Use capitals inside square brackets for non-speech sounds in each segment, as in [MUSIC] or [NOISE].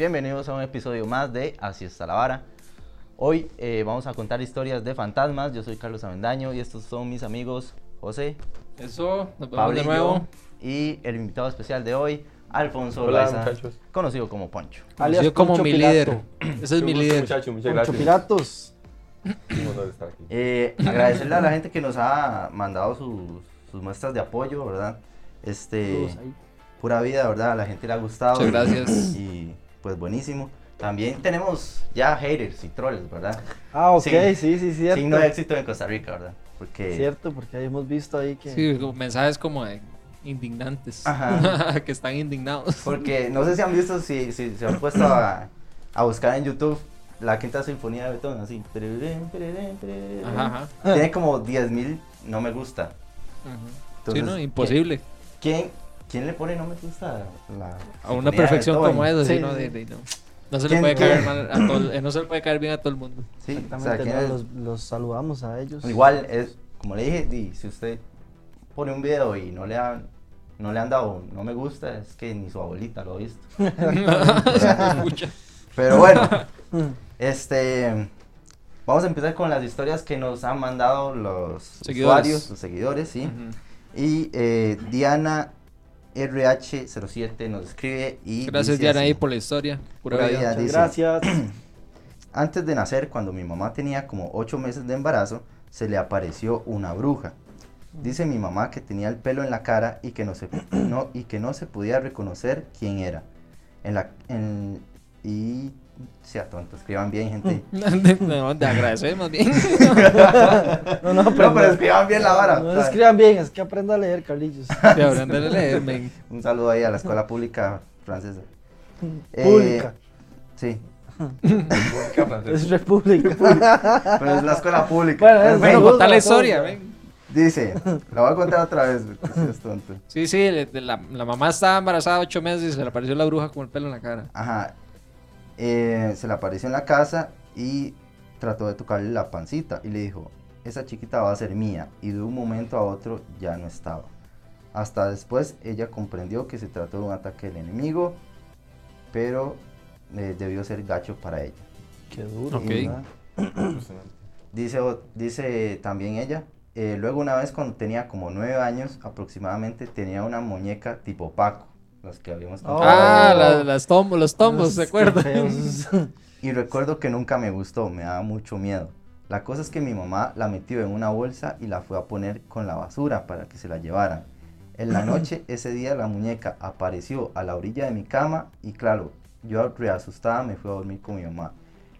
bienvenidos a un episodio más de Así está la vara. Hoy eh, vamos a contar historias de fantasmas. Yo soy Carlos Avendaño y estos son mis amigos José, Eso, nos vemos Pablo de nuevo. y el invitado especial de hoy, Alfonso Hola, muchachos. conocido como Poncho. Alias Alias como Poncho mi líder. [CLEARS THROAT] Ese es mi líder. Muchacho, muchas Poncho gracias. Piratos. Un honor estar aquí. Eh, agradecerle a la gente que nos ha mandado sus, sus muestras de apoyo, ¿verdad? Este, pura vida, ¿verdad? A la gente le ha gustado. Muchas gracias. Y pues buenísimo. También tenemos ya haters y trolls, ¿verdad? Ah, ok, Sí. sí, sí, cierto. Signo de éxito en Costa Rica, ¿verdad? Porque Cierto, porque hemos visto ahí que... Sí, mensajes como de indignantes. Ajá. [LAUGHS] que están indignados. Porque no sé si han visto, si, si se han puesto a, a buscar en YouTube la quinta sinfonía de Beethoven, así. Ajá, ajá. Tiene como 10.000 no me gusta. Ujú. Sí, Entonces, no, imposible. ¿Quién, quién le pone no me gusta la A una perfección como esa, sí, no, de- de- no. No se le ¿Quién- puede caer mal a todo, eh, no se le puede caer bien a todo el mundo. Sí, o sea, Exactamente, los, los saludamos a ellos. Igual, es, como le dije, di, si usted pone un video y no le han, no le han dado no me gusta, es que ni su abuelita lo ha visto. [LAUGHS] [LAUGHS] Pero bueno, [LAUGHS] este, vamos a empezar con las historias que nos han mandado los Seguidores. usuarios, los seguidores, sí. Y eh, Diana RH07 nos escribe y Gracias, dice Diana, ahí por la historia. Pura Pura vida. vida. Muchas dice- gracias. [CLEARS THROAT] Antes de nacer, cuando mi mamá tenía como 8 meses de embarazo, se le apareció una bruja. Dice mi mamá que tenía el pelo en la cara y que no se, [CLEARS THROAT] no, y que no se podía reconocer quién era. En la, en- y sea tonto, escriban bien, gente. [LAUGHS] no, te agradecemos más bien. [LAUGHS] No, no, No, pero escriban bien la vara. No escriban bien, es que aprenda a leer, Carlillos. Te habrán de leer, [LAUGHS] men. Un saludo ahí a la escuela pública francesa. Eh, Pública. Sí, República Francesa. Es república. pero es la escuela pública. Bueno, es- Bueno, contar la a historia, ¿no? men. dice, la voy a contar otra vez, porque sí es tonto. Sí, sí, la, la mamá estaba embarazada ocho meses y se le apareció la bruja con el pelo en la cara. Ajá. Eh, se le apareció en la casa y trató de tocarle la pancita y le dijo, esa chiquita va a ser mía. Y de un momento a otro ya no estaba. Hasta después ella comprendió que se trató de un ataque del enemigo, pero eh, debió ser gacho para ella. Qué duro. [CLEARS THROAT] Dice, dice también ella, eh, luego una vez cuando tenía como nueve años aproximadamente, tenía una muñeca tipo Paco, los que habíamos Oh. contado. Ah, la- las tombos, los tombos, ¿se acuerdan? [LAUGHS] Y recuerdo que nunca me gustó, me daba mucho miedo. La cosa es que mi mamá la metió en una bolsa y la fue a poner con la basura para que se la llevaran. En la [LAUGHS] noche, ese día, la muñeca apareció a la orilla de mi cama y claro, yo reasustada me fui a dormir con mi mamá.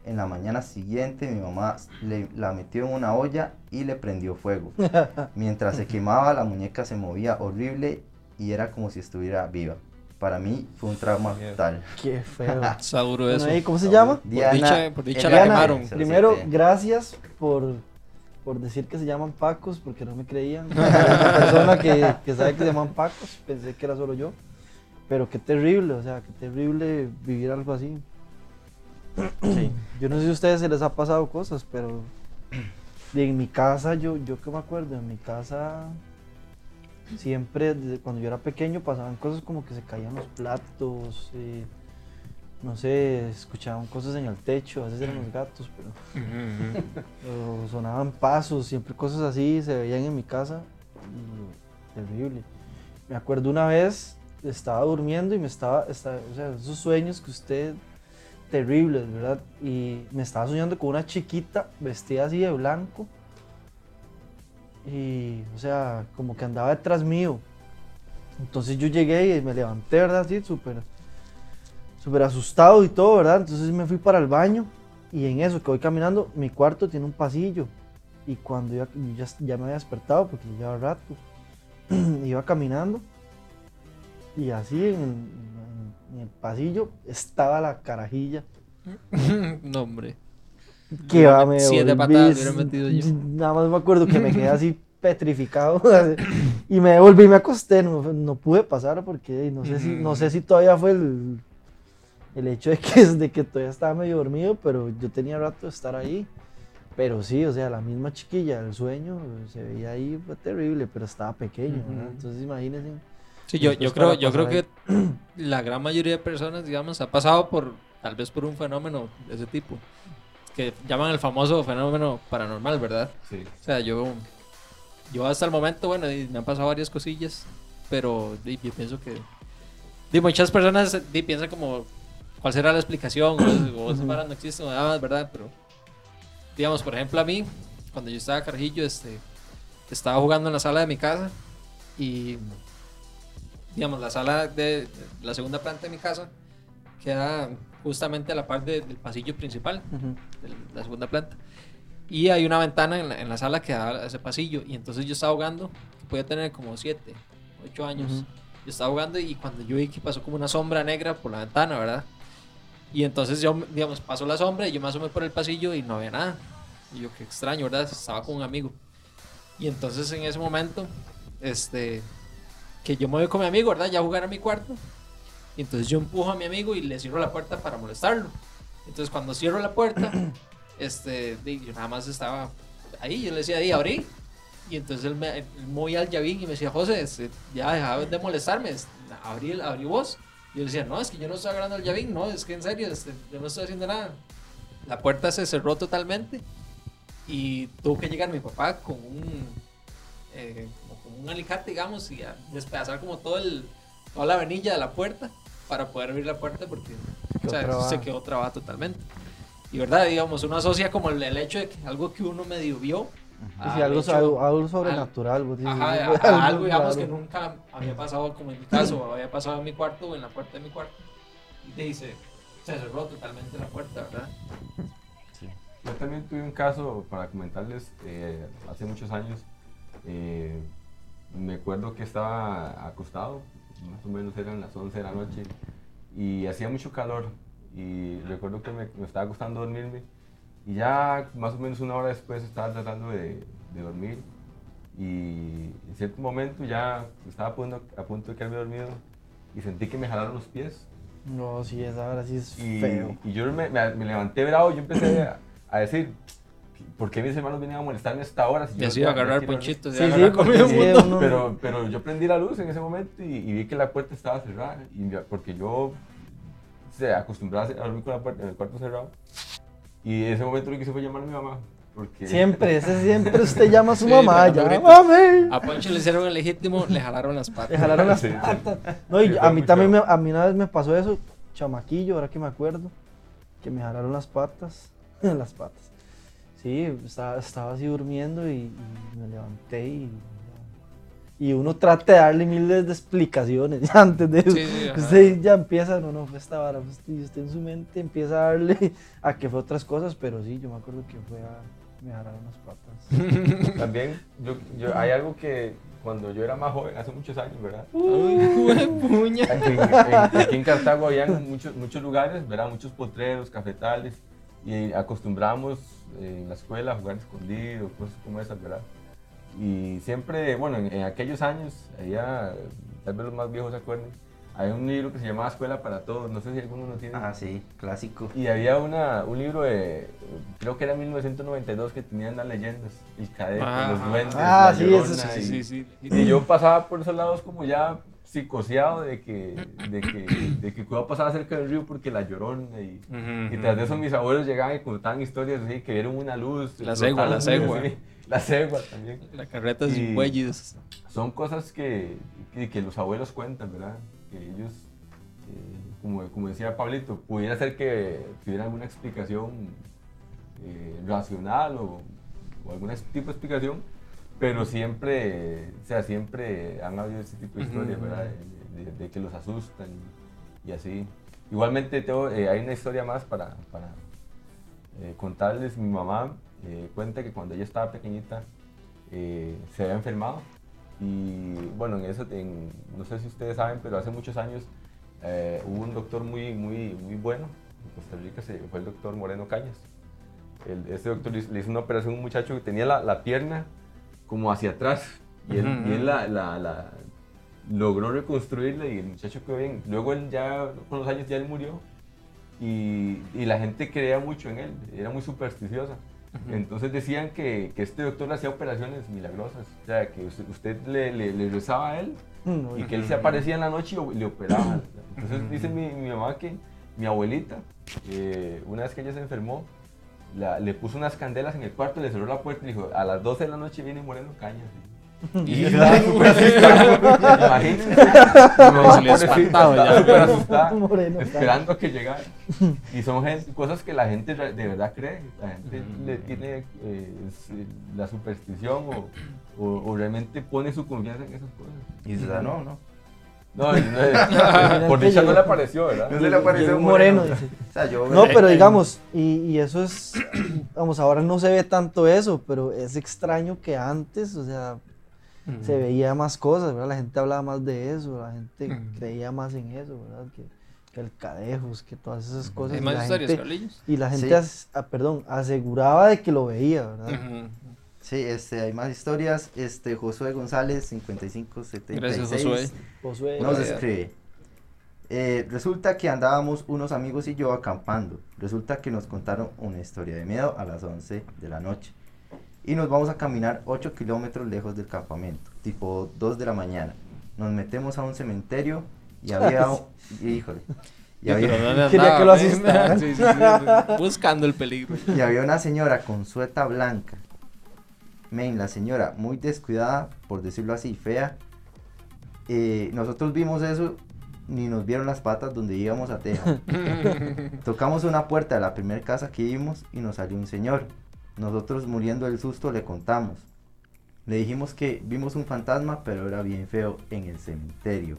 En la mañana siguiente, mi mamá le- la metió en una olla y le prendió fuego. [LAUGHS] Mientras se quemaba, la muñeca se movía horrible y era como si estuviera viva. Para mí fue un trauma total. Qué [LAUGHS] feo. Bueno, eso. ¿Cómo se llama? Por dicha, por dicha la Diana, quemaron. Primero, 07. gracias por, por decir que se llaman Pacos, porque no me creían. [LAUGHS] Una persona que, que sabe que se llaman Pacos, pensé que era solo yo. Pero qué terrible, o sea, qué terrible vivir algo así. Sí. Yo no sé si a ustedes se les ha pasado cosas, pero y en mi casa, yo, yo que me acuerdo, en mi casa siempre, desde cuando yo era pequeño, pasaban cosas como que se caían los platos, eh, no sé, escuchaban cosas en el techo, a veces eran los gatos, pero sonaban pasos, siempre cosas así se veían en mi casa. y terrible. Me acuerdo una vez, estaba durmiendo y me estaba, estaba- o sea, esos sueños que usted, terribles, ¿verdad? Y me estaba soñando con una chiquita vestida así de blanco. Y, o sea, como que andaba detrás mío. Entonces yo llegué y me levanté, ¿verdad? Así, súper, súper asustado y todo, ¿verdad? Entonces me fui para el baño y en eso que voy caminando, mi cuarto tiene un pasillo. Y cuando ya, ya me había despertado, porque llevaba rato, [CLEARS THROAT] iba caminando. Y así en- en el pasillo estaba la carajilla. [LAUGHS] no, hombre. Que va, me Siete patadas hubiera metido yo. Nada más me acuerdo que me quedé [LAUGHS] así petrificado. y me devolví y me acosté. No, no pude pasar porque no sé, si, no sé si todavía fue el, el hecho de que, [LAUGHS] de que todavía estaba medio dormido, pero yo tenía rato de estar ahí. Pero sí, o sea, la misma chiquilla, el sueño, se veía ahí, fue terrible, pero estaba pequeño, ¿verdad? Ujú. Entonces imagínense. Sí, yo, yo creo, yo creo que la gran mayoría de personas, digamos, ha pasado por tal vez por un fenómeno de ese tipo, que llaman el famoso fenómeno paranormal, ¿verdad? Sí. O sea, yo, yo hasta el momento, bueno, y me han pasado varias cosillas, pero yo pienso que di, muchas personas di, piensan como, ¿cuál será la explicación? O, o vara no existe, nada más, ¿verdad? Pero, digamos, por ejemplo, a mí, cuando yo estaba carajillo, este, estaba jugando en la sala de mi casa y, digamos, la sala de la segunda planta de mi casa queda justamente a la par de- del pasillo principal de la segunda planta. Y hay una ventana en la, en la sala que da a ese pasillo. Y entonces yo estaba jugando, que podía tener como 7, 8 años. Yo estaba jugando y cuando yo vi que pasó como una sombra negra por la ventana, ¿verdad? Y entonces yo, digamos, pasó la sombra y yo me asomé por el pasillo y no había nada. Y yo, qué extraño, ¿verdad? Estaba con un amigo. Y entonces en ese momento, este, que yo me voy con mi amigo, ¿verdad? Ya a jugar a mi cuarto. Y entonces yo empujo a mi amigo y le cierro la puerta para molestarlo. Entonces cuando cierro la puerta, [CLEARS THROAT] este, yo nada más estaba ahí, yo le decía, ahí abrí. Y entonces él me él movía al llavín y me decía, José, este, ya deja de molestarme, abrí, abrí vos. Y yo le decía, no, es que yo no estoy agarrando el llavín, no, es que en serio, este, yo no estoy haciendo nada. La puerta se cerró totalmente y tuvo que llegar mi papá con un, eh, con un alicate, digamos, y a despedazar como todo el, toda la venilla de la puerta para poder abrir la puerta porque o sea, se quedó trabada totalmente. Y verdad, digamos, uno asocia como el, el hecho de que algo que uno medio vio. Y al si algo, hecho- algo, algo sobrenatural. Ajá, [LAUGHS] algo- digamos, que nunca había pasado, como en mi caso, había pasado en mi cuarto o en la puerta de mi cuarto. Y te dice, se cerró totalmente la puerta, ¿verdad? Yo también tuve un caso para comentarles eh, hace muchos años. eh, me acuerdo que estaba acostado, más o menos eran las 11 de la noche, y hacía mucho calor. Y recuerdo que me, me estaba costando dormirme. Y ya más o menos una hora después estaba tratando de, de dormir. Y en cierto momento ya estaba a punto, a punto de quedarme dormido y sentí que me jalaron los pies. No, sí, esa hora sí es Y, feo. y yo me, me- me levanté bravo, yo empecé a, a decir, ¿por qué mis hermanos vienen a molestarme a esta hora? Si yo ya- iba a ya agarrar ponchitos, Sí, sí, agarrar porque comida es mundo. que dormir". uno- Pero, pero yo prendí la luz en ese momento y, y vi que la puerta estaba cerrada. Y porque yo se acostumbraba a dormir con la puerta, el cuarto cerrado. Y en ese momento lo que hice fue llamar a mi mamá. Porque Siempre, [LAUGHS] ese siempre usted llama a su Sí, mamá, ya, mami. A Poncho le hicieron el legítimo, le jalaron las patas. Le jalaron las Sí, sí. patas. No, y a mí también, me, a mí una vez me pasó eso, chamaquillo, ahora que me acuerdo, que me jalaron las patas, [LAUGHS] las patas. Sí, estaba, estaba así durmiendo y, y me levanté y, y uno trata de darle miles de explicaciones ya [LAUGHS] antes de eso. Sí, sí, ajá. usted ya empieza, no, no, fue esta vara, fue esto", y usted en su mente empieza a darle [LAUGHS] a que fue otras cosas, pero sí, yo me acuerdo que fue a, me jalaron las patas. [LAUGHS] también yo, yo- hay algo que cuando yo era más joven, hace muchos años, ¿verdad? Uy, juepuña. Aquí, en- aquí en Cartago había muchos, muchos lugares, ¿verdad? Muchos potreros, cafetales, y acostumbrábamos eh, en la escuela jugar escondido, cosas como esas, ¿verdad? Y siempre, bueno, en, en aquellos años, había, tal vez los más viejos se acuerden, había un libro que se llamaba Escuela para Todos, no sé si alguno lo tiene. Ah, sí, clásico. Y había una, un libro de, creo que era 1992, que tenían las leyendas, el cadete, Ah, los duendes, ah, la sí, Llorona, eso Sí, y- sí, sí. y yo pasaba por esos lados como ya psicoseado de que, de que, de que iba a pasar cerca del río porque la llorona y, y tras de eso mis abuelos llegaban y contaban historias así, que vieron una luz. La cegua, la cegua. La cegua también. La carreta sin Y- bueyes. Son cosas que, que, que los abuelos cuentan, ¿verdad? Que ellos, eh, como, como decía Pablito, pudiera ser que tuvieran alguna explicación eh, racional o, o algún tipo de explicación, pero siempre, o sea, siempre han habido ese tipo de historias. ¿verdad? De, de- de que los asustan y, y así. Igualmente tengo, eh, hay una historia más para, para eh, contarles. Mi mamá eh, cuenta que cuando ella estaba pequeñita se había enfermado y bueno, en eso, en- no sé si ustedes saben, pero hace muchos años hubo un doctor muy, muy, muy bueno en Costa Rica, se, fue el doctor Moreno Cañas. El- este doctor le hizo- le hizo una operación a un muchacho que tenía la, la pierna como hacia atrás. Y él, Ujú, y él la, la- la- logró reconstruirla y el muchacho quedó bien. Luego él ya, con los años ya él murió y, y la gente creía mucho en él, era muy supersticiosa. Entonces decían que, que este doctor le hacía operaciones milagrosas, o sea, que usted, usted le, le- le rezaba a él y que él se aparecía en la noche y le operaba. Entonces dice mi, mi mamá que mi abuelita, eh, una vez que ella se enfermó, la- le puso unas candelas en el cuarto, le cerró la puerta y dijo, a las 12 de la noche viene Moreno Caña. [LAUGHS] Y estaba [LAUGHS] súper imagínense. Se le espantado ya. asustada, [LAUGHS] Moreno esperando a que llegara. Y son gente- cosas que la gente de verdad cree. La gente le tiene eh, la superstición o, o- o realmente pone su confianza en esas cosas. Y se sanó, ¿no? No, y no- por dicha no le apareció, ¿verdad? No se le apareció un moreno, moreno. dice. [LAUGHS] O sea, yo No, pero digamos, y, y eso es, [CLEARS THROAT] vamos, ahora no se ve tanto eso, pero es extraño que antes, o sea, se veía más cosas, ¿verdad? La gente hablaba más de eso, la gente Ujú. creía más en eso, ¿verdad? Que, que el cadejos, que todas esas cosas. Hay y más la historias, gente-. Y la gente, Sí. as- ah, perdón, aseguraba de que lo veía, ¿verdad? Sí, este, hay más historias. Este, Josué González, 5576. Gracias, Josué. Josué, Nos escribe. Eh, resulta que andábamos unos amigos y yo acampando. Resulta que nos contaron una historia de miedo a las 11 de la noche. Y nos vamos a caminar 8 kilómetros lejos del campamento, tipo 2 de la mañana. Nos metemos a un cementerio y [LAUGHS] había... híjole. Y había, ¿dónde Quería que lo men? asustaran. [LAUGHS] Sí, sí, sí, Buscando el peligro. y había una señora con sueta blanca. Men, la señora muy descuidada, por decirlo así, fea. Eh, nosotros vimos eso, ni nos vieron las patas donde íbamos a Teja. [LAUGHS] Tocamos una puerta de la primera casa que vimos y nos salió un señor. Nosotros muriendo del susto le contamos. Le dijimos que vimos un fantasma, pero era bien feo en el cementerio.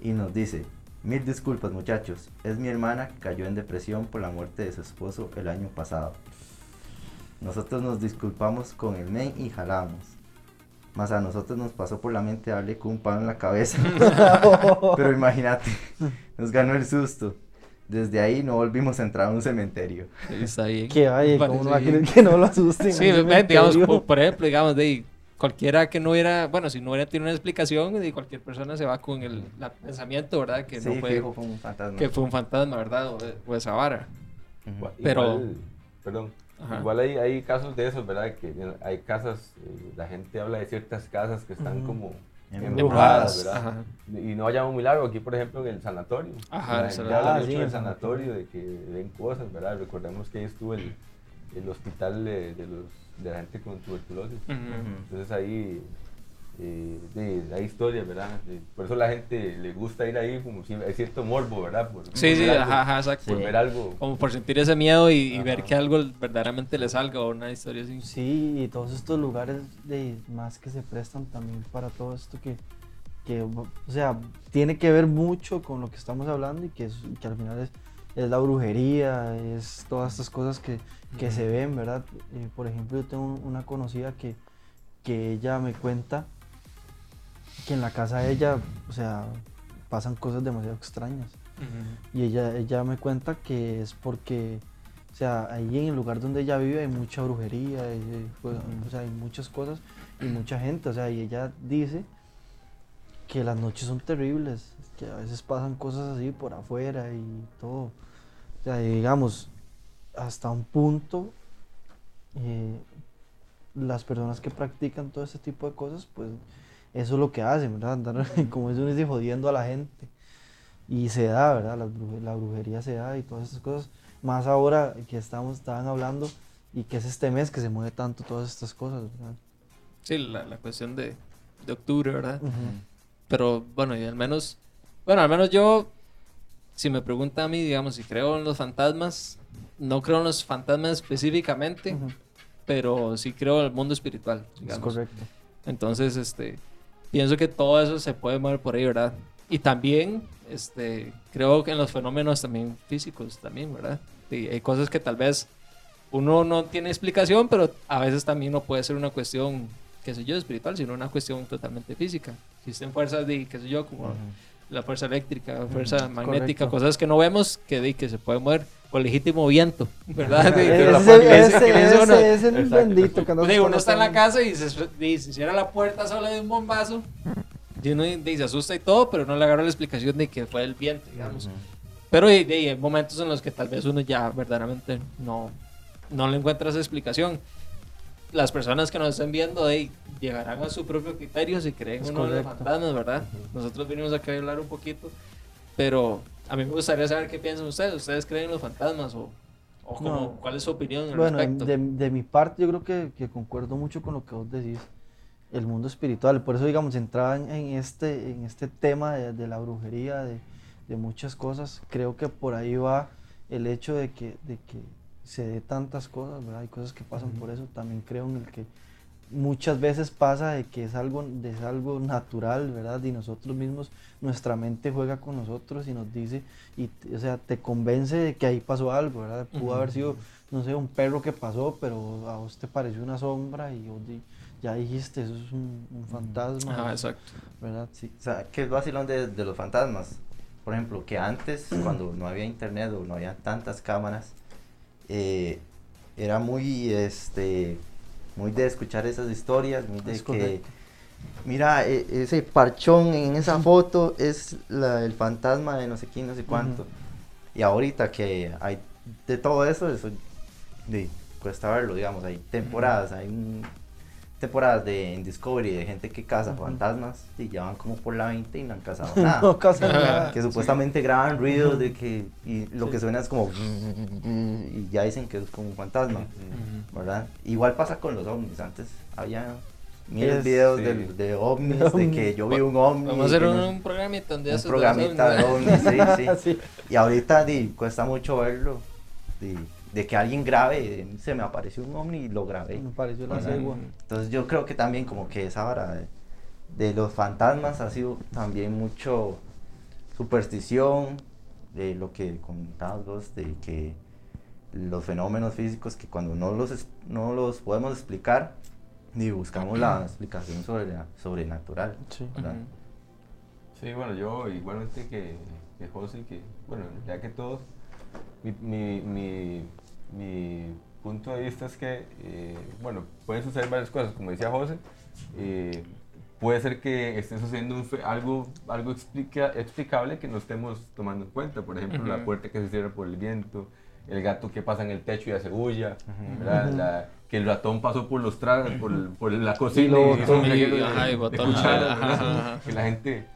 Y nos dice, mil disculpas muchachos, es mi hermana que cayó en depresión por la muerte de su esposo el año pasado. Nosotros nos disculpamos con el men y jalamos. Más a nosotros nos pasó por la mente darle con un palo en la cabeza. [LAUGHS] Pero imagínate, nos ganó el susto. Desde ahí no volvimos a entrar a un cementerio. Está bien. Que vaya, ¿cómo no va a bien. querer que no lo asusten? Sí, digamos, por, por ejemplo, digamos, de cualquiera que no hubiera, bueno, si no hubiera tenido una explicación, de cualquier persona se va con el la- pensamiento, ¿verdad? Que sí, no fue, fijo, fue un fantasma. que fue un fantasma, ¿verdad? O, o esa vara. Pero- igual- perdón. Ajá. Igual hay, hay casos de esos, ¿verdad? Que hay casas, eh, la gente habla de ciertas casas que están Ujú. como Embrujadas, ¿verdad? Ajá. Y no vayamos muy largo, aquí por ejemplo en el sanatorio. Ajá, el sanatorio. habla mucho sí, del el sanatorio, de que ven cosas, ¿verdad? Recordemos que ahí estuvo el, el hospital de, de los, de la gente con tuberculosis. Ujú. Entonces ahí eh, de- hay historias, ¿verdad? De- por eso la gente le gusta ir ahí, como si hay cierto morbo, ¿verdad? Por, Sí, por sí, ver algo, ajá, ajá, exacto. Por Sí. ver algo. Como por sentir ese miedo y, y ver que algo verdaderamente le salga o una historia así. Sí, y todos estos lugares de más que se prestan también para todo esto que, que, o sea, tiene que ver mucho con lo que estamos hablando y que, es- que al final es, es la brujería, es todas estas cosas que, que se ven, ¿verdad? Eh, por ejemplo, yo tengo una conocida que, que ella me cuenta que en la casa de ella, o sea, pasan cosas demasiado extrañas. Y ella, ella me cuenta que es porque, o sea, ahí en el lugar donde ella vive hay mucha brujería, pues, o sea, hay muchas cosas y mucha gente, o sea, y ella dice que las noches son terribles, que a veces pasan cosas así por afuera y todo. O sea, digamos, hasta un punto, eh, las personas que practican todo este tipo de cosas, pues eso es lo que hacen, ¿verdad? Andar, [LAUGHS] como eso dice, jodiendo a la gente. Y se da, ¿verdad? La, bruje- la brujería se da y todas esas cosas. Más ahora que estamos, estaban hablando y que es este mes que se mueve tanto todas estas cosas, ¿verdad? Sí, la, la cuestión de, de octubre, ¿verdad? Pero bueno, y al menos, bueno, al menos yo, si me pregunta a mí, digamos, si creo en los fantasmas, no creo en los fantasmas específicamente, pero sí creo en el mundo espiritual, Es digamos. correcto. Entonces, este, pienso que todo eso se puede mover por ahí, ¿verdad? Y también, este, creo que en los fenómenos también físicos también, ¿verdad? Sí, hay cosas que tal vez uno no tiene explicación, pero a veces también no puede ser una cuestión, qué sé yo, espiritual, sino una cuestión totalmente física. Existen fuerzas de, qué sé yo, como la fuerza eléctrica, fuerza magnética, correcto. cosas que no vemos que, de, que se pueden mover con legítimo viento, ¿verdad? [LAUGHS] De- Ese- de es el Exacto. bendito que digo, uno está en la casa y se, y se cierra la puerta sola de un bombazo. Y uno y se asusta y todo, pero no le agarra la explicación de que fue el viento, digamos. Pero y- y hay momentos en los que tal vez uno ya verdaderamente no, no le encuentra esa explicación. Las personas que nos estén viendo de, llegarán a su propio criterio si creen Es uno en los correcto. fantasmas, ¿verdad? Nosotros vinimos acá a hablar un poquito, pero A mí me gustaría saber qué piensan ustedes. ¿Ustedes creen en los fantasmas o, o No. cuál es su opinión al Bueno, respecto? de, de mi parte yo creo que, que concuerdo mucho con lo que vos decís, el mundo espiritual, por eso digamos, entraba en, en este, en este tema de, de la brujería, de, de muchas cosas, creo que por ahí va el hecho de que, de que se dé tantas cosas, ¿verdad? Hay cosas que pasan por eso, también creo en el que muchas veces pasa de que es algo, de- es algo natural, ¿verdad? Y nosotros mismos, nuestra mente juega con nosotros y nos dice, y, o sea, te convence de que ahí pasó algo, ¿verdad? Pudo haber sido, no sé, un perro que pasó, pero a vos te pareció una sombra y vos di- ya dijiste, eso es un, un fantasma, Ajá, exacto. ¿verdad? Sí, o sea, ¿qué es vacilón de, de los fantasmas? Por ejemplo, que antes, [CLEARS THROAT] cuando no había internet o no había tantas cámaras, eh, era muy, este, muy de escuchar esas historias, muy de Es que, correcto. mira, e- ese parchón en esa foto es la- el fantasma de no sé quién, no sé cuánto. Y ahorita que hay de todo eso, eso de, cuesta verlo, digamos, hay temporadas, hay un- temporadas de en Discovery de gente que caza fantasmas y ya van como por la 20 y no han cazado [LAUGHS] nada. no pasa nada. que supuestamente graban ruidos de que y lo Sí. que suena es como y ya dicen que es como un fantasma, ¿verdad? Igual pasa con los ovnis, antes había miles Es- videos sí. de, de ovnis, De de que yo vi un ovni. Vamos a hacer un, un programita donde un esos programita de ovnis, ovnis, sí, sí. [LAUGHS] Sí. Y ahorita di, cuesta mucho verlo. De, de que alguien grabe, se me apareció un ovni y lo grabé. Me pareció la ¿verdad? cegua. Entonces yo creo que también como que esa hora de, de los fantasmas ha sido también mucho superstición, de lo que comentabas vos, de que los fenómenos físicos que cuando no los, es- no los podemos explicar, ni buscamos la [CLEARS THROAT] explicación sobre la- sobrenatural. Sí, bueno, yo igualmente que, que José, que, bueno, ya que todos, mi, mi, mi, mi punto de vista es que, eh, bueno, pueden suceder varias cosas, como decía José, eh, puede ser que esté sucediendo un fe- algo, algo explica, explicable que no estemos tomando en cuenta, por ejemplo, la Ujú. puerta que se cierra por el viento, el gato que pasa en el techo y hace bulla. ¿verdad? Ujú. La- que el ratón pasó por los tragos, por, por la cocina y hizo un de- ajá. que la gente...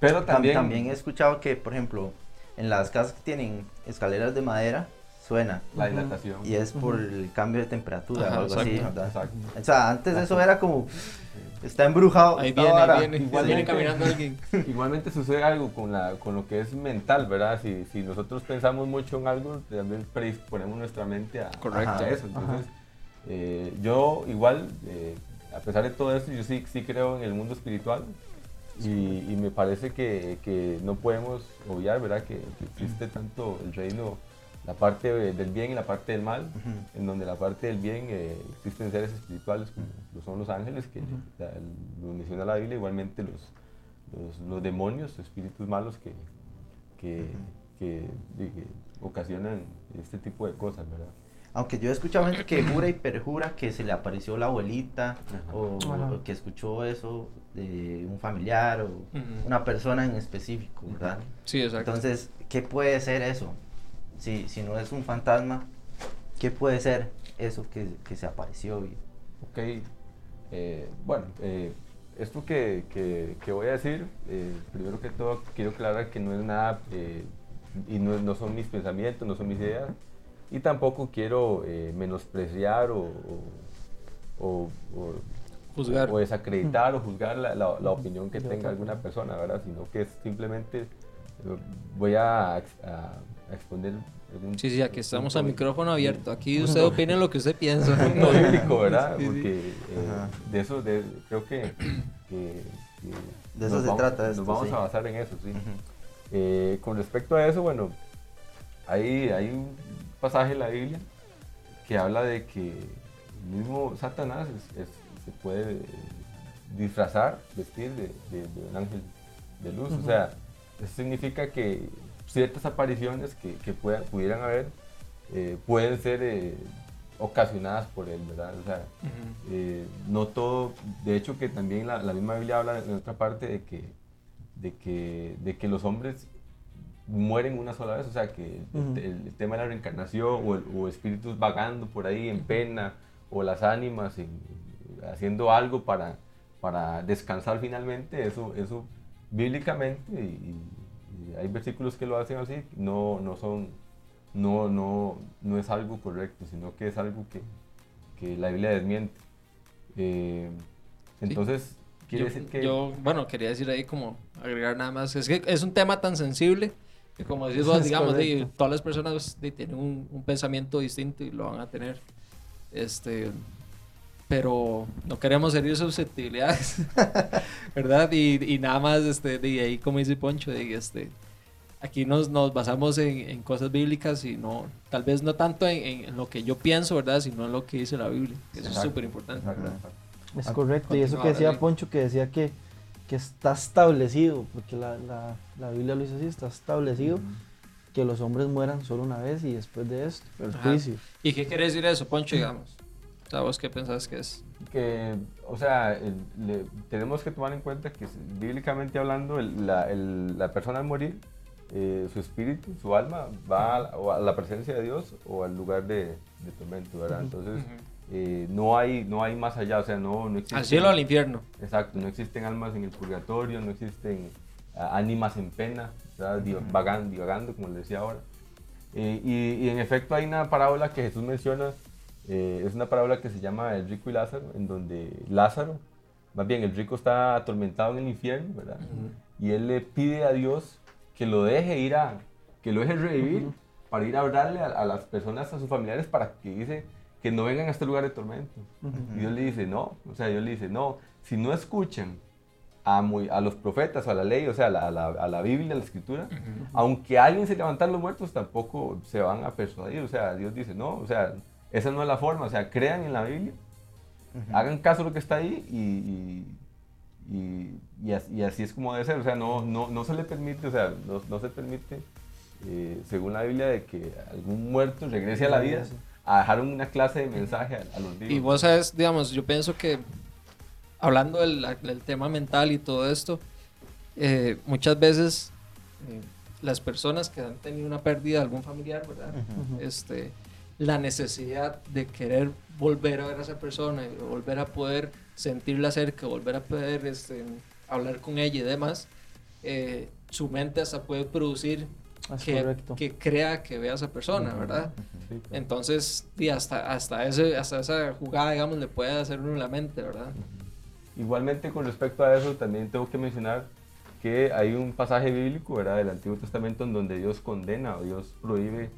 Pero Tam- también... También, he escuchado que, por ejemplo, en las casas que tienen escaleras de madera, suena. La dilatación. Y es por el cambio de temperatura Ajá, o algo así, exacto. ¿verdad? Exacto. O sea, antes eso era como, está embrujado. Ahí viene, ahí viene, Igualmente. viene caminando alguien. [LAUGHS] Igualmente sucede algo con, la, con lo que es mental, ¿verdad? Si, si nosotros pensamos mucho en algo, también predisponemos nuestra mente a, Correcto. a eso. Entonces, eh, yo igual, eh, a pesar de todo esto, yo sí, sí creo en el mundo espiritual y, y me parece que, que no podemos obviar, ¿verdad? Que, que existe tanto el reino, la parte del bien y la parte del mal, en donde la parte del bien eh, existen seres espirituales como lo son los ángeles, que la- lo menciona la Biblia, igualmente los, los, los demonios, espíritus malos que, que, que, ocasionan este tipo de cosas, ¿verdad? Aunque yo he escuchado gente que jura y perjura que se le apareció la abuelita o, o que escuchó eso de un familiar o una persona en específico, ¿verdad? Sí, exacto. Entonces, ¿qué puede ser eso? Si, si no es un fantasma, ¿qué puede ser eso que, que se apareció? Ok, eh, bueno, eh, esto que, que- que voy a decir, eh, primero que todo quiero aclarar que no es nada, eh, y no, no son mis pensamientos, no son mis ideas, y tampoco quiero eh, menospreciar o, o- o- o- Juzgar. o desacreditar o juzgar la, la- la opinión que tenga alguna persona, ¿verdad? Sino que es simplemente voy a- a exponer algún Sí, sí, aquí estamos a micrófono abierto. Aquí usted opine lo que usted piensa. [LAUGHS] punto bíblico, ¿verdad? Sí, sí. Porque eh, de eso de- creo que, que- que De eso nos se vamos- trata Nos esto, vamos sí. a basar en eso, sí. Eh, con respecto a eso, bueno, hay, hay un pasaje en la Biblia que habla de que el mismo Satanás es- es- se puede disfrazar, vestir de, de- de un ángel de luz. O sea, eso significa que ciertas apariciones que, que puedan- pudieran haber eh, pueden ser eh, ocasionadas por él, ¿verdad? O sea, eh, no todo, de hecho que también la, la misma Biblia habla en otra parte de que, de que, de que los hombres mueren una sola vez, o sea que el, Ujú. el- el tema de la reencarnación o, el- o espíritus vagando por ahí en pena o las ánimas en- haciendo algo para, para descansar finalmente, eso, eso bíblicamente y, hay versículos que lo hacen así, no, no son, no, no, no es algo correcto, sino que es algo que, que la Biblia desmiente. Eh, entonces, quiere yo, decir que... yo, bueno, quería decir ahí como agregar nada más. Es que es un tema tan sensible que como decís vos, [LAUGHS] digamos, di, correcto. todas las personas di, tienen un, un pensamiento distinto y lo van a tener. Este, pero no queremos herir susceptibilidades, [LAUGHS] ¿verdad? Y, y nada más, este, de ahí como dice Poncho, de, este, aquí nos, nos basamos en, en cosas bíblicas y no, tal vez no tanto en, en lo que yo pienso, ¿verdad? Sino en lo que dice la Biblia, que eso es Exacto, súper importante. Es correcto. Y eso que decía. Poncho, que decía que, que está establecido, porque la, la, la Biblia lo dice así, está establecido que los hombres mueran solo una vez y después de esto, el juicio. ¿Y qué quiere decir eso, Poncho, digamos? Sea, ¿vos qué pensás que es? que, o sea, el- le- tenemos que tomar en cuenta que bíblicamente hablando, el- la, el- la persona al morir, eh, su espíritu, su alma, va a, la- o a la presencia de Dios o al lugar de, de tormento, ¿verdad? Entonces, eh, no, hay, no hay más allá, o sea, no, no existe... Al cielo o al infierno. Exacto, no existen almas en el purgatorio, no existen ah, ánimas en pena, ¿verdad? Divagan- divagando, como le decía ahora. Eh, y, y en efecto hay una parábola que Jesús menciona, eh, es una parábola que se llama El rico y Lázaro, en donde Lázaro, más bien el rico está atormentado en el infierno, ¿verdad? Y él le pide a Dios que lo deje ir a, que lo deje revivir para ir a hablarle a, a las personas, a sus familiares, para que dice que no vengan a este lugar de tormento. Y Dios le dice, no, o sea, Dios le dice, no, si no escuchan a, muy- a los profetas o a la ley, o sea, a la, a la, a la Biblia, a la escritura, aunque alguien se levantara los muertos, tampoco se van a persuadir, o sea, Dios dice, no, o sea, esa no es la forma, o sea, crean en la Biblia, hagan caso a lo que está ahí y, y, y, y as- y así es como debe ser, o sea, no, no, no se le permite, o sea, no, no se permite, eh, según la Biblia, de que algún muerto regrese a la vida a dejar una clase de mensaje a, a los vivos. Y vos sabes, digamos, yo pienso que hablando del, del tema mental y todo esto, eh, muchas veces eh, las personas que han tenido una pérdida de algún familiar, ¿verdad? este, la necesidad de querer volver a ver a esa persona, y volver a poder sentirla cerca, volver a poder este, hablar con ella y demás, eh, su mente hasta puede producir Es que, crea que ve a esa persona, ¿verdad? Sí, claro. Entonces, y hasta, hasta, ese, hasta esa jugada, digamos, le puede hacer uno en la mente, ¿verdad? Igualmente con respecto a eso también tengo que mencionar que hay un pasaje bíblico ¿verdad? del Antiguo Testamento en donde Dios condena o Dios prohíbe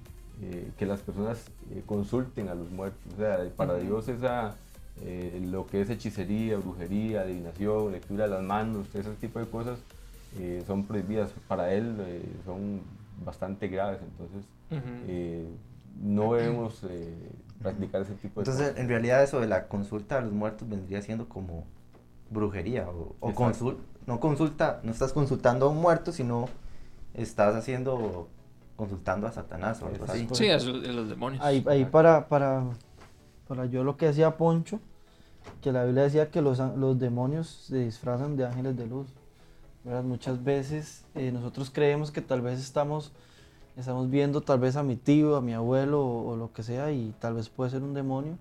eh, que las personas eh, consulten a los muertos. O sea, para Dios esa, eh, lo que es hechicería, brujería, adivinación, lectura de las manos, ese tipo de cosas eh, son prohibidas. Para Él eh, son bastante graves, entonces eh, no debemos eh, practicar ese tipo de Entonces, cosas. en realidad eso de la consulta a los muertos vendría siendo como brujería o, o Exacto. consul- no consulta, no estás consultando a un muerto, sino estás haciendo consultando a Satanás o algo así. Sí, es los demonios. Ahí, ahí para, para, para yo lo que decía Poncho, que la Biblia decía que los, los demonios se disfrazan de ángeles de luz. ¿verdad? Muchas veces eh, nosotros creemos que tal vez estamos, estamos viendo tal vez a mi tío, a mi abuelo o, o lo que sea y tal vez puede ser un demonio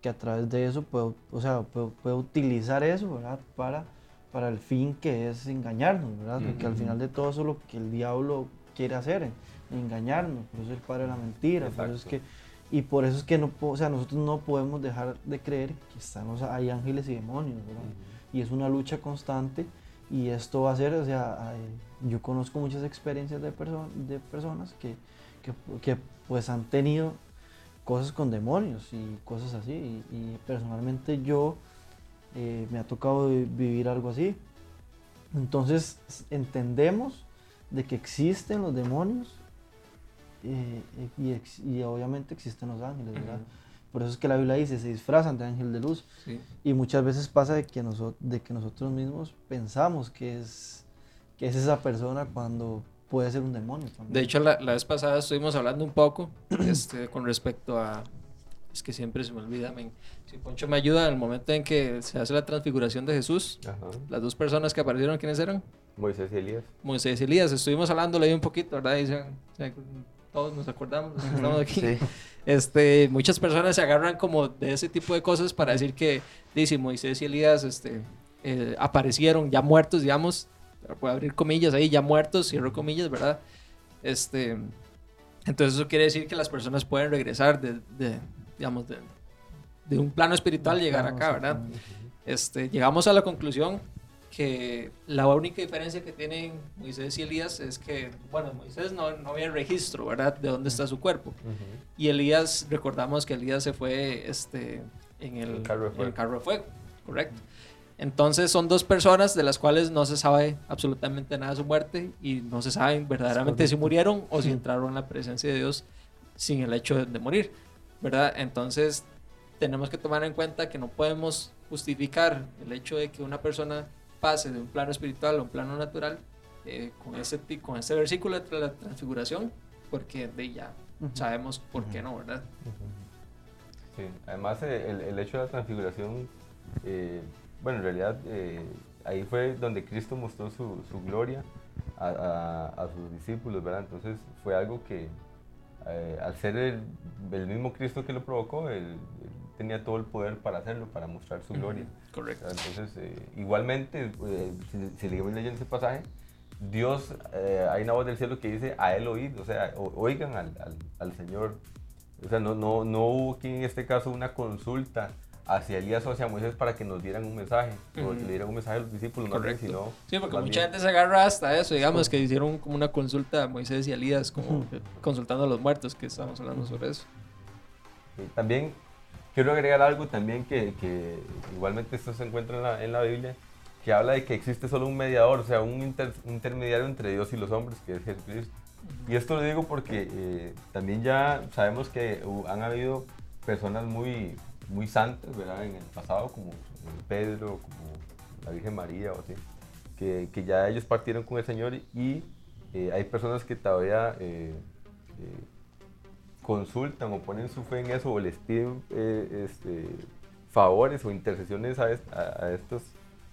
que a través de eso puede, o sea, puede, puede utilizar eso ¿verdad? Para, para el fin que es engañarnos, ¿verdad? porque al final de todo eso es lo que el diablo quiere hacer, engañarnos, por eso es el padre de la mentira, por eso es que y por eso es que no, o sea, nosotros no podemos dejar de creer que estamos, hay ángeles y demonios, ¿verdad? Y es una lucha constante y esto va a ser, o sea, yo conozco muchas experiencias de, perso- de personas que, que, que, pues han tenido cosas con demonios y cosas así y, y personalmente yo eh, me ha tocado vi- vivir algo así. Entonces entendemos de que existen los demonios eh, y, ex- y obviamente existen los ángeles, ¿verdad? Por eso es que la Biblia dice, se disfrazan de ángel de luz. Sí. Y muchas veces pasa de que, noso- de que nosotros mismos pensamos que es, que es esa persona cuando puede ser un demonio también. De hecho, la, la vez pasada estuvimos hablando un poco [CLEARS THROAT] este, con respecto a... Es que siempre se me olvida, men. Si Poncho me ayuda, en el momento en que se hace la transfiguración de Jesús, Ajá. las dos personas que aparecieron, ¿quiénes eran? Moisés y Elías. Moisés y Elías. Estuvimos hablando ahí un poquito, ¿verdad? Y se- se- todos nos acordamos, los que estamos aquí. Sí. [LAUGHS] Este, muchas personas se agarran como de ese tipo de cosas para decir que dice Moisés y Elías este, eh, aparecieron ya muertos, digamos, puede abrir comillas ahí, ya muertos, cierro comillas, ¿verdad? Este, entonces eso quiere decir que las personas pueden regresar de, de digamos, de, de un plano espiritual, llegar acá, ¿verdad? Este, llegamos a la conclusión que la única diferencia que tienen Moisés y Elías es que, bueno, Moisés no, no había registro, ¿verdad?, de dónde está su cuerpo. Y Elías, recordamos que Elías se fue este, en el, El carro de fuego. el carro de fuego, correcto. Entonces son dos personas de las cuales no se sabe absolutamente nada de su muerte y no se sabe verdaderamente si murieron o si entraron en la presencia de Dios sin el hecho de, de morir, ¿verdad? Entonces tenemos que tomar en cuenta que no podemos justificar el hecho de que una persona pase de un plano espiritual a un plano natural eh, con, ese, con ese versículo de la transfiguración, porque de ya sabemos por qué no, ¿verdad? Sí, además eh, el, el hecho de la transfiguración, eh, bueno, en realidad ahí fue donde Cristo mostró su, su gloria a, a- a sus discípulos, ¿verdad? Entonces fue algo que al ser el, el mismo Cristo que lo provocó, él tenía todo el poder para hacerlo, para mostrar su gloria. Correcto. Entonces, eh, igualmente, eh, si, si seguimos leyendo ese pasaje, Dios, eh, hay una voz del cielo que dice, a él oíd, o sea, o- oigan al, al- al Señor. O sea, no, no, no hubo aquí en este caso una consulta hacia Elías o hacia Moisés para que nos dieran un mensaje, o Ujú. que le dieran un mensaje a los discípulos, más bien, Correcto. sino... Sí, porque mucha bien- gente se agarra hasta eso, digamos, que hicieron como una consulta a Moisés y Elías, como [LAUGHS] consultando a los muertos, que estamos hablando sobre eso. Eh, También quiero agregar algo también que, igualmente esto se encuentra en la, en la Biblia, que habla de que existe solo un mediador, o sea, un inter- intermediario entre Dios y los hombres, que es Jesucristo. Y esto lo digo porque eh, también ya sabemos que han habido personas muy, muy santas, ¿verdad? En el pasado, como Pedro, como la Virgen María o así, que, que ya ellos partieron con el Señor y eh, hay personas que todavía eh, consultan o ponen su fe en eso o les piden eh, este, favores o intercesiones a, est- a- a estos,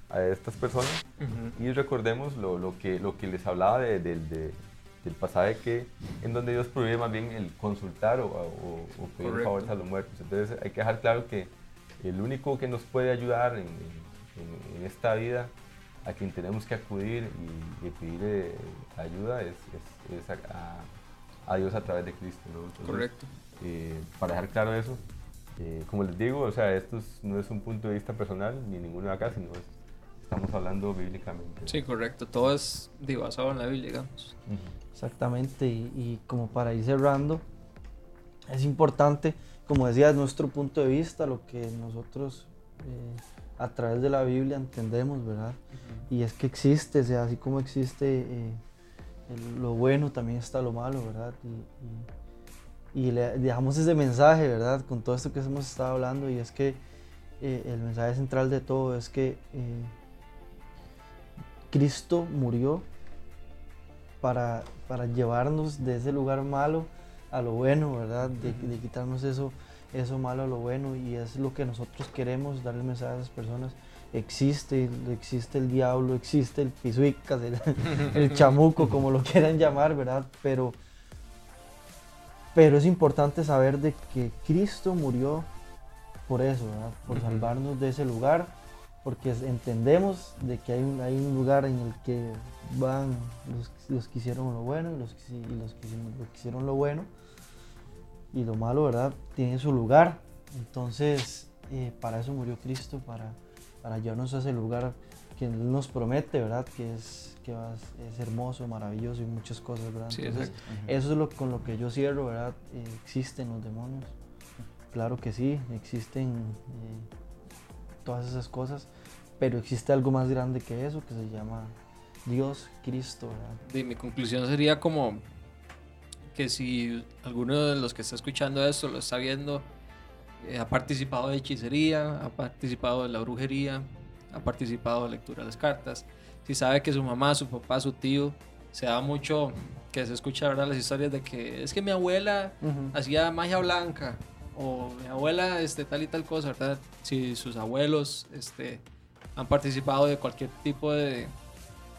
a estas personas. Y recordemos lo, lo que, lo que les hablaba de- del- de- del pasaje que, en donde Dios prohíbe más bien el consultar o, o- o pedir favores a los muertos. Entonces hay que dejar claro que el único que nos puede ayudar en, en- en esta vida, a quien tenemos que acudir y, y pedir eh, ayuda, es, es- es a, a- a Dios a través de Cristo. ¿no? Entonces, Correcto. eh, para dejar claro eso, eh, como les digo, o sea, esto es- no es un punto de vista personal ni ninguno de acá, sino es, estamos hablando bíblicamente. Sí, correcto. Todo es basado en la Biblia, digamos. Ujú. Exactamente, y, y como para ir cerrando, es importante, como decía, es nuestro punto de vista, lo que nosotros eh, a través de la Biblia entendemos, ¿verdad? Y es que existe, o sea, así como existe eh, el- lo bueno, también está lo malo, ¿verdad? Y, y- y le dejamos ese mensaje, ¿verdad? Con todo esto que hemos estado hablando, y es que eh, el mensaje central de todo es que eh, Cristo murió para, para llevarnos de ese lugar malo a lo bueno, ¿verdad? De, de quitarnos eso, eso malo a lo bueno y es lo que nosotros queremos darle mensaje a esas personas. Existe, existe el diablo, existe el pisuicas, el, el chamuco, como lo quieran llamar, ¿verdad? Pero, pero es importante saber de que Cristo murió por eso, ¿verdad? Por salvarnos de ese lugar, porque entendemos de que hay un, hay un lugar en el que van los, los que hicieron lo bueno y los que, y los que hicieron, los que hicieron lo bueno y lo malo, ¿verdad? Tiene su lugar. Entonces, eh, para eso murió Cristo, para, para llevarnos a ese lugar que Él nos promete, ¿verdad? Que es, que va es hermoso, maravilloso y muchas cosas, ¿verdad? Sí, Entonces, eso es lo, con lo que yo cierro, ¿verdad? Eh, ¿Existen los demonios? Claro que sí, existen eh, todas esas cosas, pero existe algo más grande que eso que se llama Dios, Cristo, ¿verdad? Y mi conclusión sería como que si alguno de los que está escuchando esto lo está viendo, eh, ha participado de hechicería, ha participado de la brujería, ha participado de lectura de las cartas, si sabe que su mamá, su papá, su tío, se da mucho que se escucha ¿verdad? las historias de que es que mi abuela hacía magia blanca o mi abuela este tal y tal cosa, ¿verdad? Si sus abuelos este han participado de cualquier tipo de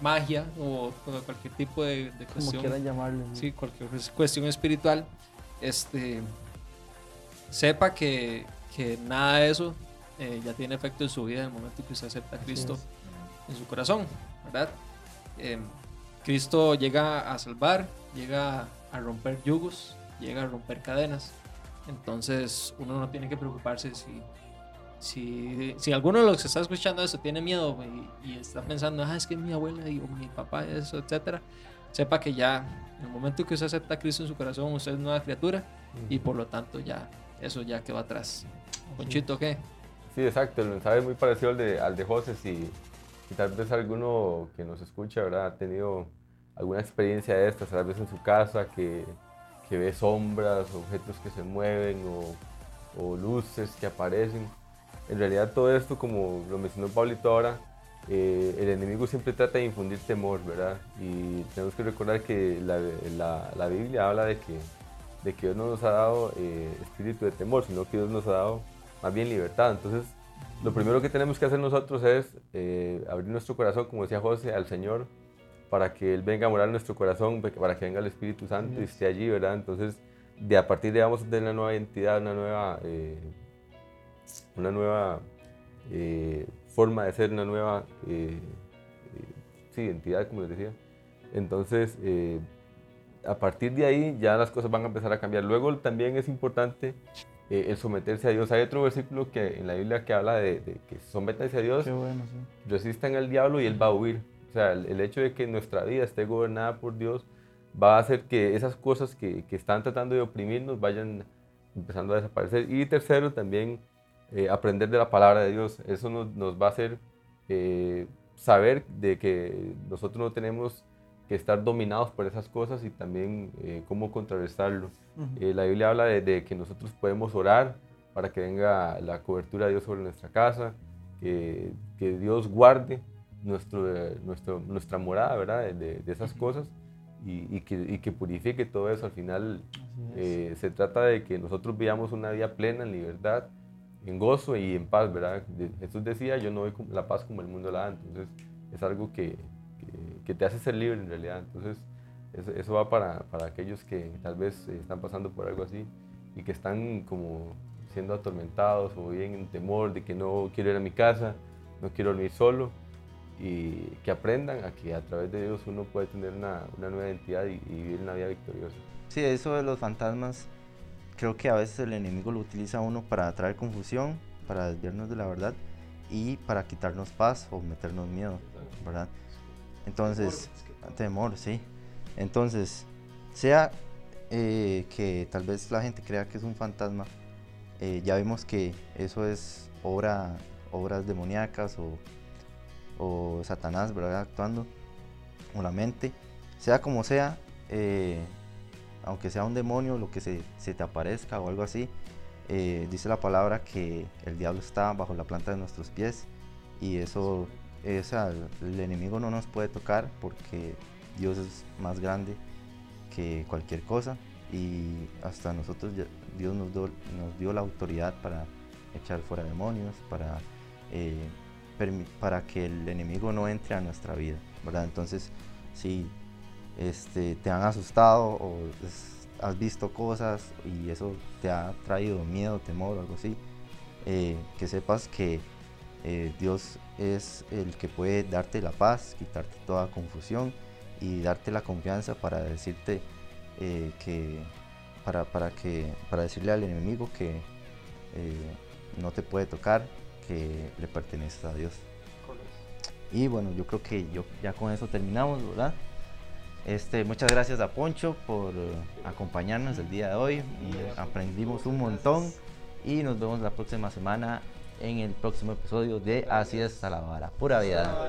magia o, o de cualquier tipo de, de Como cuestión, quieran llamarle. ¿no? sí, cualquier cuestión espiritual, este sepa que, que nada de eso eh, ya tiene efecto en su vida en el momento que usted acepta a Cristo en su corazón, ¿verdad? eh, Cristo llega a salvar, llega a romper yugos, llega a romper cadenas. Entonces uno no tiene que preocuparse si, si, si alguno de los que está escuchando eso tiene miedo y, y está pensando, ah, es que mi abuela y o mi papá, eso, etcétera, sepa que ya en el momento que usted acepta a Cristo en su corazón, usted es nueva criatura y por lo tanto ya eso ya quedó atrás. Ponchito, ¿qué? Sí, exacto, el mensaje es muy parecido al de, al de José. Si, si tal vez alguno que nos escucha ¿verdad? ha tenido alguna experiencia de estas, tal vez en su casa, que, que ve sombras, objetos que se mueven o, o luces que aparecen. En realidad todo esto, como lo mencionó Pablito ahora, eh, el enemigo siempre trata de infundir temor, ¿verdad? Y tenemos que recordar que la, la, la Biblia habla de que, de que Dios no nos ha dado eh, espíritu de temor, sino que Dios nos ha dado más bien libertad. Entonces, lo primero que tenemos que hacer nosotros es eh, abrir nuestro corazón, como decía José, al Señor, para que Él venga a morar en nuestro corazón, para que venga el Espíritu Santo y esté allí, ¿verdad? Entonces, de a partir de ahí vamos a tener una nueva identidad, una nueva, eh, una nueva eh, forma de ser, una nueva eh, eh, sí, identidad, como les decía. Entonces, a partir de ahí ya las cosas van a empezar a cambiar. Luego también es importante eh, el someterse a Dios. Hay otro versículo que en la Biblia que habla de, de que sométanse a Dios, bueno, sí. resistan al diablo y él va a huir. O sea, el, el hecho de que nuestra vida esté gobernada por Dios va a hacer que esas cosas que, que están tratando de oprimirnos vayan empezando a desaparecer. Y tercero, también eh, aprender de la palabra de Dios. Eso nos, nos va a hacer eh, saber de que nosotros no tenemos que estar dominados por esas cosas y también eh, cómo contrarrestarlo. Ujú. Eh, la Biblia habla de, de que nosotros podemos orar para que venga la cobertura de Dios sobre nuestra casa, que, que Dios guarde nuestro, nuestro, nuestra morada, ¿verdad? De, esas cosas y, y que, y que purifique todo eso. Al final eh, se trata de que nosotros vivamos una vida plena en libertad, en gozo y en paz, ¿verdad? Jesús decía, yo no como- la paz como el mundo la da, entonces es algo que, que- que te hace ser libre en realidad. Entonces eso, eso va para, para aquellos que tal vez eh, están pasando por algo así y que están como siendo atormentados o viven en temor de que no quiero ir a mi casa, no quiero dormir solo y que aprendan a que a través de Dios uno puede tener una, una nueva identidad y, y vivir una vida victoriosa. Sí, eso de los fantasmas, creo que a veces el enemigo lo utiliza a uno para traer confusión, para desviarnos de la verdad y para quitarnos paz o meternos miedo, ¿verdad? Entonces, temor, sí. Entonces, sea eh, que tal vez la gente crea que es un fantasma, eh, ya vimos que eso es obra, obras demoníacas o, o Satanás, ¿verdad? Actuando, o la mente, sea como sea, eh, aunque sea un demonio, lo que se, se te aparezca o algo así, dice la palabra que el diablo está bajo la planta de nuestros pies y eso, eh, o el, enemigo no nos puede tocar porque Dios es más grande que cualquier cosa y hasta nosotros Dios nos, do- nos dio la autoridad para echar fuera demonios, para, eh, para que el enemigo no entre a nuestra vida, ¿verdad? Entonces, si este, te han asustado o has visto cosas y eso te ha traído miedo, temor o algo así, eh, que sepas que eh, Dios es el que puede darte la paz, quitarte toda confusión y darte la confianza para decirte eh, que para, para que para decirle al enemigo que eh, no te puede tocar, que le pertenece a Dios. Y bueno, yo creo que yo ya con eso terminamos, ¿verdad? Este, muchas gracias a Poncho por acompañarnos el día de hoy. Y aprendimos un montón y nos vemos la próxima semana en el próximo episodio de Así es la vara, pura vida.